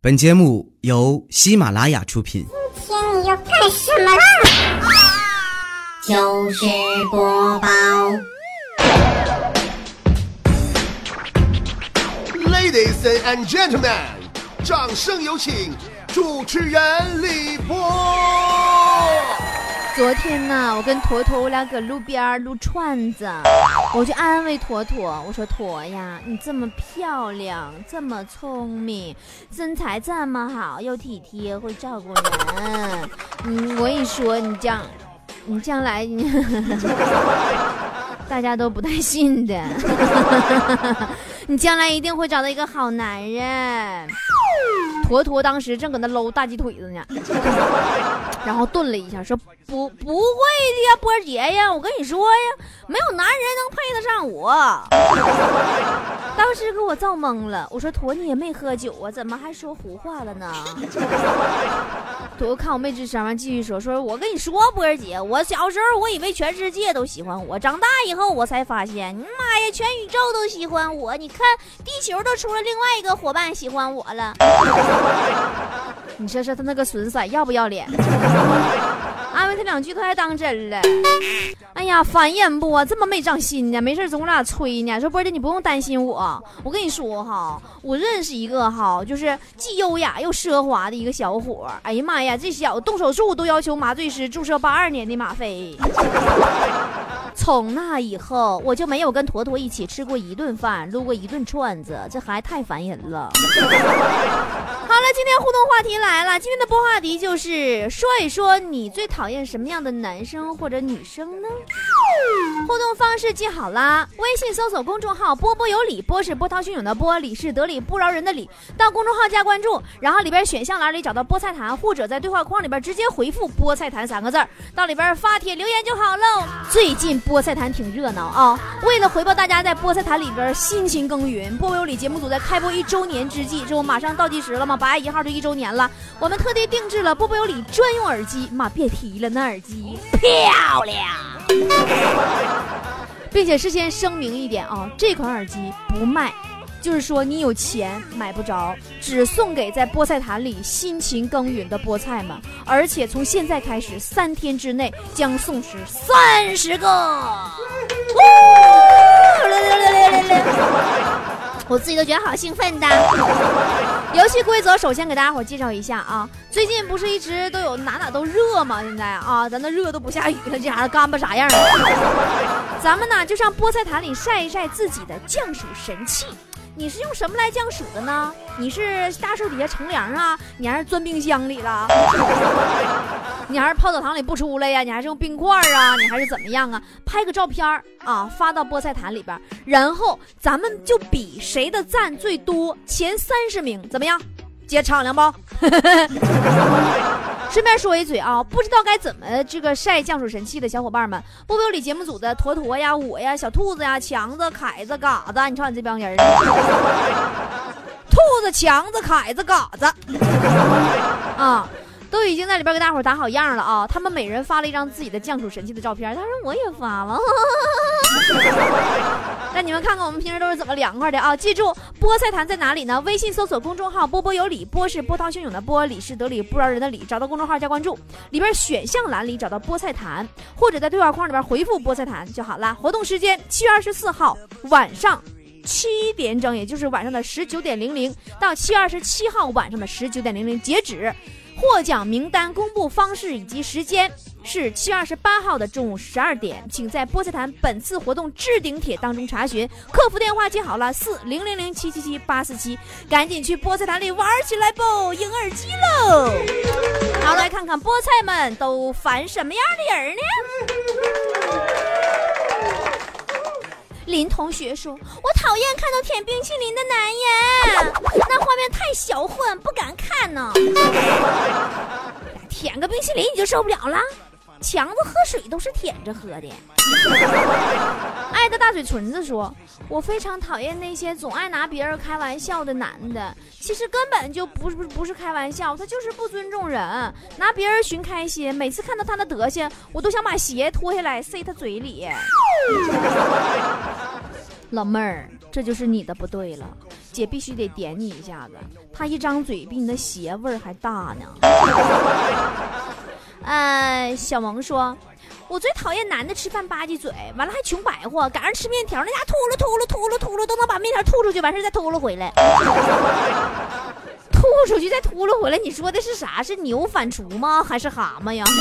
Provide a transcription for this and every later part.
本节目由喜马拉雅出品。今天你要干什么啦？就是播报，Ladies and gentlemen，掌声有请主持人李波。昨天呢，我跟坨坨我俩搁路边撸串子，我就安慰坨坨，我说坨呀，你这么漂亮，这么聪明，身材这么好，又体贴，会照顾人，嗯，我跟你说，你将，你将来你，大家都不太信的，你将来一定会找到一个好男人。坨坨当时正搁那搂大鸡腿子呢，然后顿了一下，说：“不，不会的呀，波姐呀，我跟你说呀，没有男人能配得上我。”当时给我造懵了，我说：“坨你也没喝酒啊，怎么还说胡话了呢？” 坨看我没吱声，完继续说：“说我跟你说，波儿姐，我小时候我以为全世界都喜欢我，长大以后我才发现，你妈呀，全宇宙都喜欢我，你看地球都出了另外一个伙伴喜欢我了。”你说说他那个损色要不要脸？安慰他两句，他还当真了。哎呀，烦人不？这么没长心呢？没事总我俩吹呢。说波姐，你不用担心我。我跟你说哈，我认识一个哈，就是既优雅又奢华的一个小伙。哎呀妈呀，这小子动手术都要求麻醉师注射八二年的吗啡。从那以后，我就没有跟坨坨一起吃过一顿饭，撸过一顿串子，这孩子太烦人了。好了，今天互动话题来了。今天的播话题就是说一说你最讨厌什么样的男生或者女生呢？互动方式记好啦，微信搜索公众号“波波有理”，波是波涛汹涌的波，理是得理不饶人的理。到公众号加关注，然后里边选项栏里找到菠菜坛，或者在对话框里边直接回复“菠菜坛”三个字儿，到里边发帖留言就好喽。最近菠菜坛挺热闹啊，为了回报大家在菠菜坛里边辛勤耕耘，波波有理节目组在开播一周年之际，这不马上倒计时了吗？八月一号就一周年了，我们特地定制了波波有理专用耳机，妈别提了，那耳机漂亮。并且事先声明一点啊，这款耳机不卖，就是说你有钱买不着，只送给在菠菜坛里辛勤耕耘的菠菜们，而且从现在开始，三天之内将送出三十个。我自己都觉得好兴奋的。游戏规则首先给大家伙介绍一下啊，最近不是一直都有哪哪都热吗？现在啊，咱那热都不下雨了，这家伙干巴啥样啊？咱们呢就上菠菜坛里晒一晒自己的降暑神器。你是用什么来降暑的呢？你是大树底下乘凉啊？你还是钻冰箱里了？你还是泡澡堂里不出来呀？你还是用冰块啊？你还是怎么样啊？拍个照片啊，发到菠菜坛里边，然后咱们就比谁的赞最多，前三十名怎么样？姐敞亮包？顺便说一嘴啊，不知道该怎么这个晒降暑神器的小伙伴们，波波里节目组的坨坨呀、我呀、小兔子呀、强子、凯子、嘎子，你瞅你这帮人 兔子、强子、凯子、嘎子啊。都已经在里边给大伙打好样了啊！他们每人发了一张自己的降暑神器的照片，他说我也发了。那你们看看我们平时都是怎么凉快的啊！记住，菠菜坛在哪里呢？微信搜索公众号“波波有理”，波是波涛汹涌的波，理是得理不饶人的理。找到公众号加关注，里边选项栏里找到菠菜坛，或者在对话框里边回复菠菜坛就好了。活动时间七月二十四号晚上。七点整，也就是晚上的十九点零零到七月二十七号晚上的十九点零零截止。获奖名单公布方式以及时间是七月二十八号的中午十二点，请在菠菜坛本次活动置顶帖当中查询。客服电话记好了，四零零零七七七八四七，赶紧去菠菜坛里玩起来不？赢耳机喽！好，来看看菠菜们都烦什么样的人呢？林同学说：“我讨厌看到舔冰淇淋的男人，那画面太销魂，不敢看呢。舔个冰淇淋你就受不了了？强子喝水都是舔着喝的。”爱的大嘴唇子说：“我非常讨厌那些总爱拿别人开玩笑的男的，其实根本就不是不是开玩笑，他就是不尊重人，拿别人寻开心。每次看到他的德行，我都想把鞋脱下来塞他嘴里。”老妹儿，这就是你的不对了。姐必须得点你一下子。他一张嘴比你的鞋味儿还大呢。呃，小萌说，我最讨厌男的吃饭吧唧嘴，完了还穷白活，赶上吃面条，那家伙吐噜吐噜吐噜吐噜都能把面条吐出去，完事再吐噜回来。吐出去再秃噜回来，你说的是啥？是牛反刍吗？还是蛤蟆呀？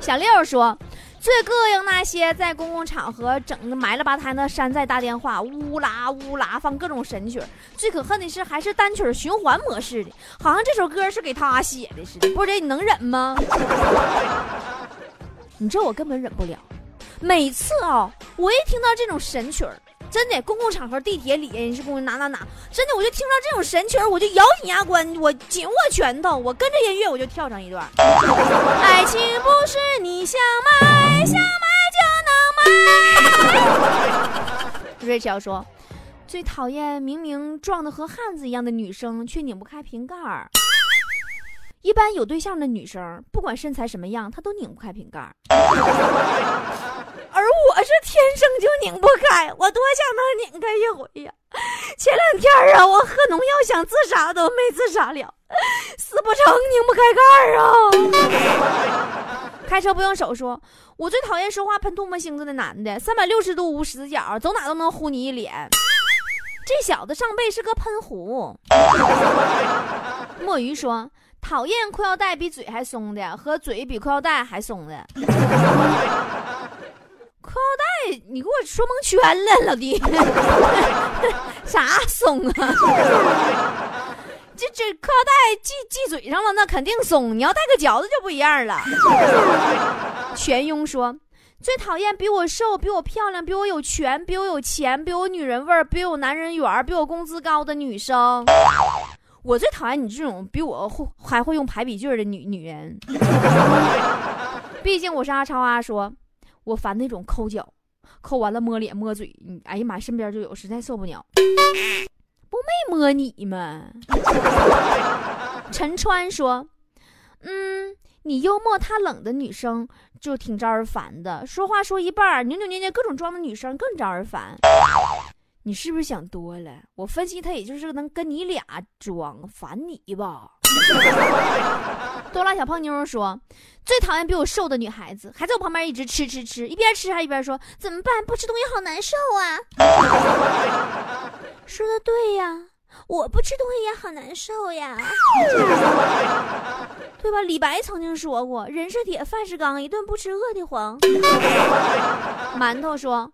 小六说，最膈应那些在公共场合整的埋了吧摊的山寨大电话，呜啦呜啦放各种神曲。最可恨的是，还是单曲循环模式的，好像这首歌是给他写的似的。波姐，你能忍吗？你这我根本忍不了。每次啊，我一听到这种神曲儿。真的，公共场合、地铁里，你是公哪哪哪，真的，我就听到这种神曲我就咬紧牙关，我紧握拳头，我跟着音乐，我就跳上一段。爱情不是你想买，想买就能买。瑞乔说，最讨厌明明壮的和汉子一样的女生，却拧不开瓶盖儿。一般有对象的女生，不管身材什么样，她都拧不开瓶盖儿。而我是天生就拧不开，我多想能拧开一回呀！前两天啊，我喝农药想自杀都没自杀了，死不成拧不开盖儿啊！开车不用手，说我最讨厌说话喷唾沫星子的男的，三百六十度无死角，走哪都能呼你一脸。这小子上辈是个喷壶。墨鱼说。讨厌裤腰带比嘴还松的，和嘴比裤腰带还松的。裤腰带，你给我说蒙圈了，老弟，啥松啊？这这裤腰带系系嘴上了，那肯定松。你要带个嚼子就不一样了。全庸说，最讨厌比我瘦、比我漂亮、比我有权、比我有钱、比我女人味、比我男人缘、比我工资高的女生。我最讨厌你这种比我会还会用排比句的女女人。毕竟我是阿超阿说，我烦那种抠脚，抠完了摸脸摸嘴，哎呀妈，身边就有，实在受不了。不没摸你吗？陈川说，嗯，你幽默他冷的女生就挺招人烦的，说话说一半扭扭捏捏各种装的女生更招人烦。你是不是想多了？我分析他也就是能跟你俩装烦你吧。多拉小胖妞说，最讨厌比我瘦的女孩子，还在我旁边一直吃吃吃，一边吃还一边说怎么办？不吃东西好难受啊。说的对呀，我不吃东西也好难受呀，对吧？李白曾经说过，人是铁，饭是钢，一顿不吃饿得慌。馒头说。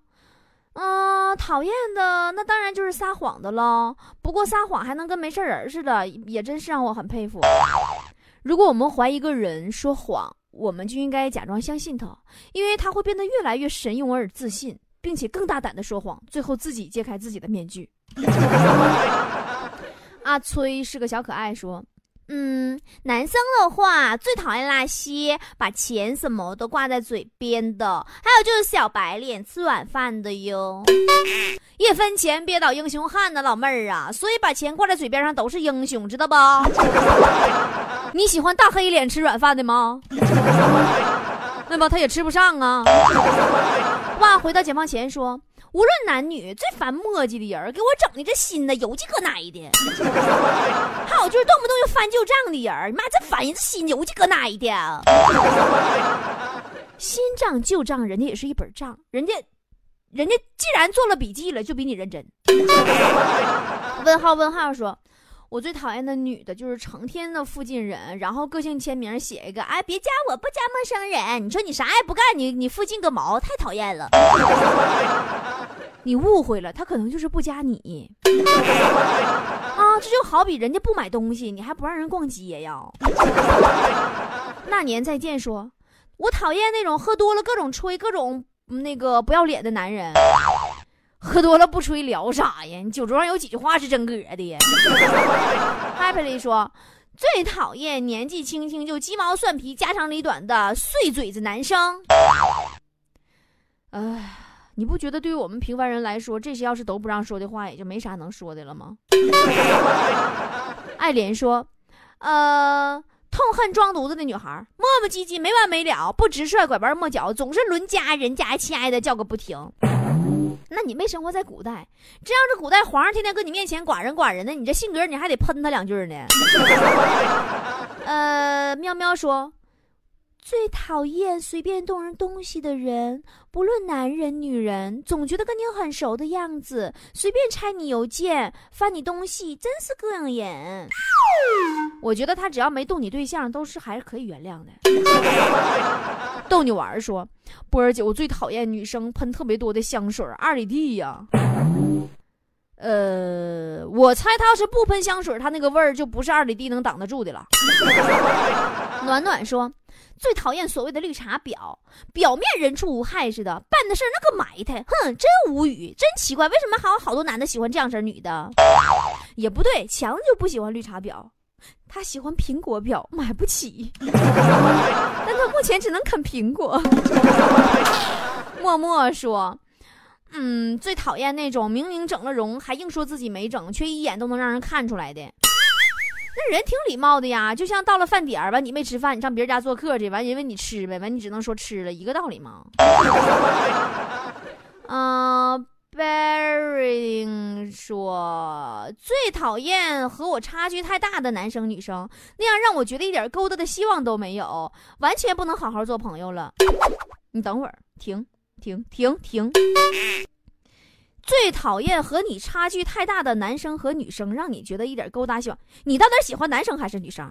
嗯，讨厌的那当然就是撒谎的喽。不过撒谎还能跟没事人似的，也真是让我很佩服。如果我们怀疑一个人说谎，我们就应该假装相信他，因为他会变得越来越神勇而自信，并且更大胆的说谎，最后自己揭开自己的面具。阿崔是个小可爱，说。嗯，男生的话最讨厌那些把钱什么都挂在嘴边的，还有就是小白脸吃软饭的哟。一分钱憋倒英雄汉的老妹儿啊，所以把钱挂在嘴边上都是英雄，知道不？你喜欢大黑脸吃软饭的吗？那么他也吃不上啊。哇，回到解放前说。无论男女，最烦磨叽的人给我整的这心呢油鸡搁奶的。还有就是动不动就翻旧账的人妈这烦人，这心油鸡搁奶的。新账旧账，人家也是一本账，人家，人家既然做了笔记了，就比你认真。问号问号说。我最讨厌的女的就是成天的附近人，然后个性签名写一个，哎，别加我，不加陌生人。你说你啥也不干，你你附近个毛，太讨厌了。你误会了，他可能就是不加你。啊，这就好比人家不买东西，你还不让人逛街呀？那年再见，说，我讨厌那种喝多了各种吹、各种那个不要脸的男人。喝多了不吹聊啥呀？你酒桌上有几句话是真格的呀？Happily 说，最讨厌年纪轻轻就鸡毛蒜皮、家长里短的碎嘴子男生。哎，你不觉得对于我们平凡人来说，这些要是都不让说的话，也就没啥能说的了吗？爱莲说，呃，痛恨装犊子的女孩，磨磨唧唧没完没了，不直率，拐弯抹角，总是轮家人家亲爱的叫个不停。那你没生活在古代，这要是古代皇上天天搁你面前寡人寡人的，你这性格你还得喷他两句呢。呃，喵喵说，最讨厌随便动人东西的人，不论男人女人，总觉得跟你很熟的样子，随便拆你邮件、翻你东西，真是膈应人。我觉得他只要没动你对象，都是还是可以原谅的。逗你玩儿说，波儿姐，我最讨厌女生喷特别多的香水，二里地呀。呃，我猜他要是不喷香水，他那个味儿就不是二里地能挡得住的了。暖暖说，最讨厌所谓的绿茶婊，表面人畜无害似的，办的事儿那个埋汰，哼，真无语，真奇怪，为什么还有好多男的喜欢这样式儿女的？也不对，强子就不喜欢绿茶婊，他喜欢苹果婊，买不起，但他目前只能啃苹果。默默说。嗯，最讨厌那种明明整了容还硬说自己没整，却一眼都能让人看出来的。那人挺礼貌的呀，就像到了饭点儿吧，你没吃饭，你上别人家做客去，完人问你吃呗，完你只能说吃了，一个道理吗？嗯、b e r r y 说最讨厌和我差距太大的男生女生，那样让我觉得一点勾搭的希望都没有，完全不能好好做朋友了。你等会儿，停停停停。最讨厌和你差距太大的男生和女生，让你觉得一点勾搭希望。你到底喜欢男生还是女生？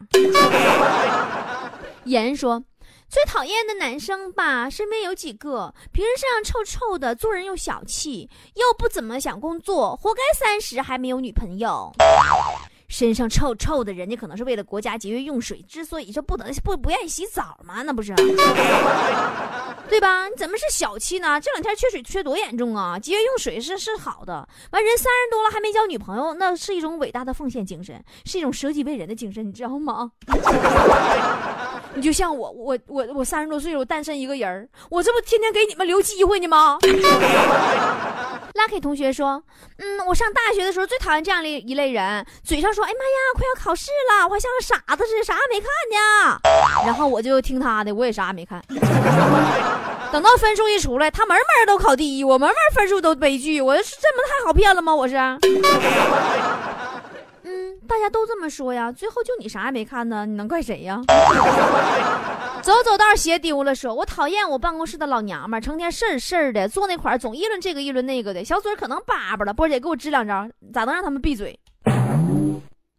言说最讨厌的男生吧，身边有几个，平时身上臭臭的，做人又小气，又不怎么想工作，活该三十还没有女朋友。身上臭臭的，人家可能是为了国家节约用水，之所以说不能不不愿意洗澡嘛，那不是，对吧？你怎么是小气呢？这两天缺水缺多严重啊！节约用水是是好的，完人三十多了还没交女朋友，那是一种伟大的奉献精神，是一种舍己为人的精神，你知道吗？你就像我，我我我三十多岁了，我单身一个人，我这不天天给你们留机会呢吗？Lucky 同学说，嗯，我上大学的时候最讨厌这样的一类人，嘴上说，哎妈呀，快要考试了，我还像个傻子似的，啥也没看呢。然后我就听他的，我也啥也没看。等到分数一出来，他门门都考第一，我门门分数都悲剧，我是这么太好骗了吗？我是。嗯，大家都这么说呀，最后就你啥也没看呢，你能怪谁呀？走走道鞋丢了，说我讨厌我办公室的老娘们，成天事儿事儿的，坐那块儿总议论这个议论那个的，小嘴儿可能叭叭了。波姐给我支两招，咋能让他们闭嘴？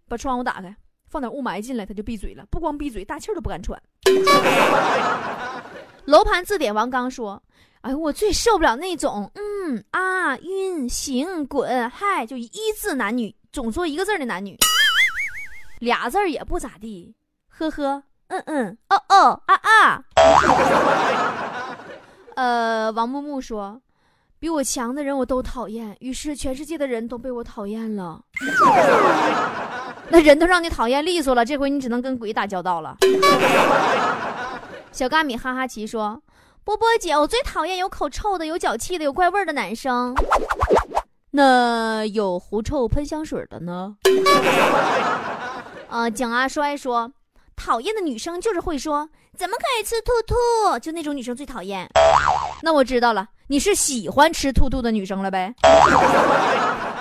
把窗户打开，放点雾霾进来，他就闭嘴了。不光闭嘴，大气都不敢喘。楼盘字典王刚说：“哎呦，我最受不了那种，嗯啊晕行滚嗨，就一字男女，总说一个字儿的男女，俩字儿也不咋地，呵呵，嗯嗯，哦哦啊啊。”呃，王木木说：“比我强的人我都讨厌，于是全世界的人都被我讨厌了。那人都让你讨厌利索了，这回你只能跟鬼打交道了。”小嘎米哈哈奇说：“波波姐，我最讨厌有口臭的、有脚气的、有怪味儿的男生。那有狐臭喷香水的呢？” 呃，蒋阿衰说：“讨厌的女生就是会说怎么可以吃兔兔，就那种女生最讨厌。”那我知道了，你是喜欢吃兔兔的女生了呗？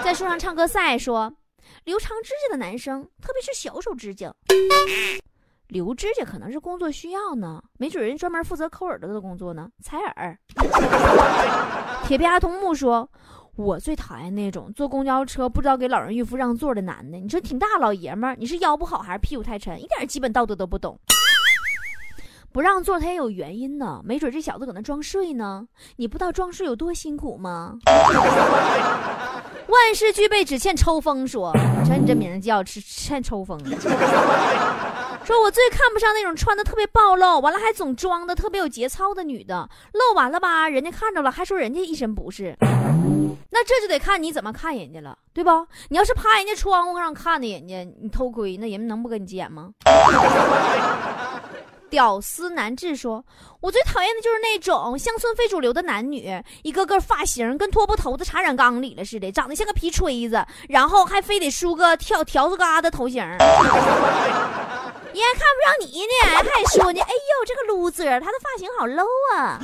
在树上唱歌赛说：“留长指甲的男生，特别是小手指甲。”留指甲可能是工作需要呢，没准人专门负责抠耳朵的工作呢。采耳。铁皮阿童木说：“我最讨厌那种坐公交车不知道给老人孕妇让座的男的。你说挺大老爷们儿，你是腰不好还是屁股太沉？一点基本道德都不懂。不让座他也有原因呢，没准这小子搁那装睡呢。你不知道装睡有多辛苦吗？” 万事俱备，只欠抽风。说，瞧你这名叫，只欠抽风。说我最看不上那种穿的特别暴露，完了还总装的特别有节操的女的，露完了吧，人家看着了还说人家一身不是，那这就得看你怎么看人家了，对吧？你要是趴人家窗户上看的人家，你偷窥，那人们能不跟你急眼吗？屌丝男志说：“我最讨厌的就是那种乡村非主流的男女，一个个发型跟拖布头子插染缸里了似的，长得像个皮锤子，然后还非得梳个条条子疙瘩头型。人家看不上你呢，还说呢，哎呦，这个 loser，他的发型好 low 啊！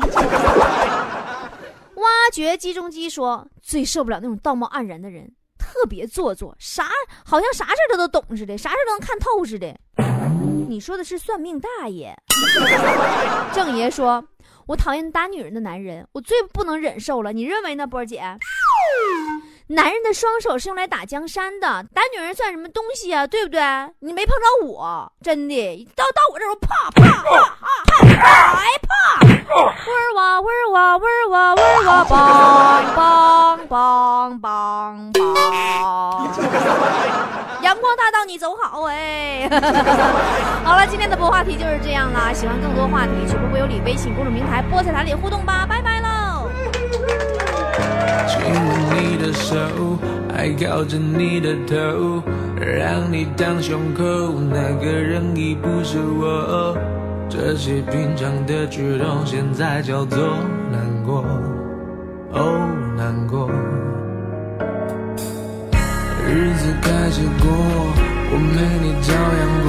挖掘机中机说最受不了那种道貌岸然的人，特别做作，啥好像啥事他都懂似的，啥事都能看透似的。你说的是算命大爷？郑爷说，我讨厌打女人的男人，我最不能忍受了。你认为呢，波姐？男人的双手是用来打江山的，打女人算什么东西啊？对不对？你没碰着我，真的到到我这时候，啪啪啪啪啪，还啪！味儿哇味儿哇味儿哇味儿哇，梆梆梆梆梆！阳光大道，你走好哎！好了，今天的播话题就是这样啦。喜欢更多话题，去波波有理微信公众平台菠菜坛里互动吧，拜拜喽！亲吻你的手，还靠着你的头，让你当胸口，那个人已不是我。这些平常的举动，现在叫做难过，哦，难过。日子开始过，我没你照样过，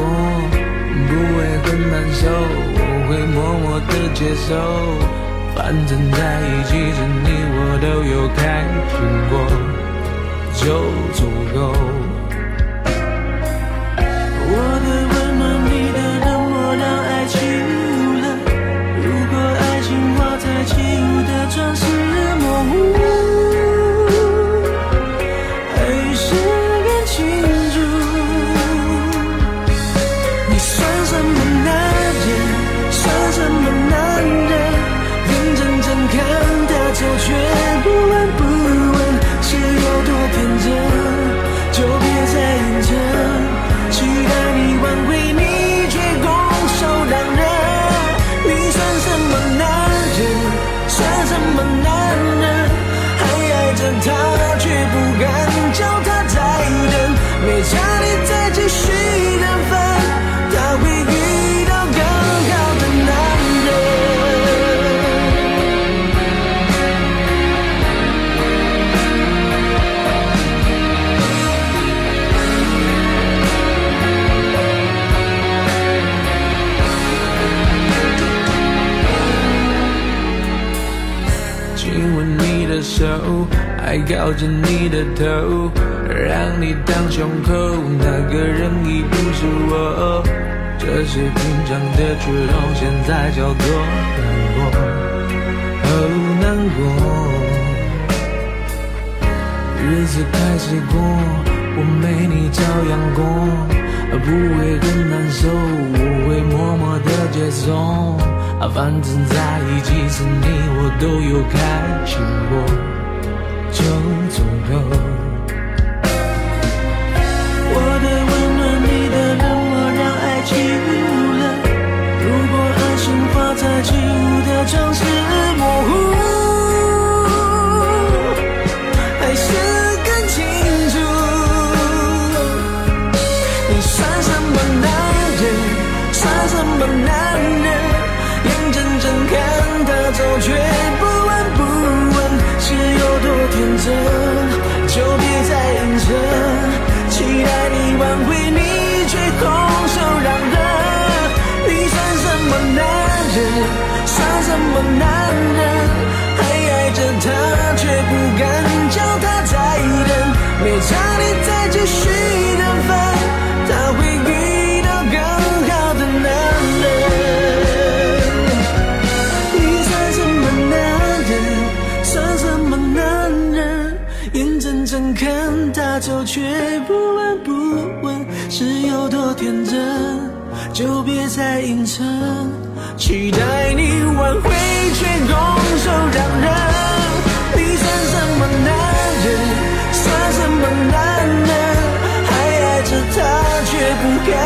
不会很难受，我会默默的接受。反正在一起时，你我都有开心过，就足够。亲吻你的手，还靠着你的头，让你当胸口，那个人已不是我。这些平常的举动，现在叫做难过，好，难过。日子开始过，我没你照样过，不会很难受，我会默默的接受。反正在一起时，你我都有开心过，就足够。层期待你挽回却拱手让人你算什么男人？算什么男人？还爱着她却不敢。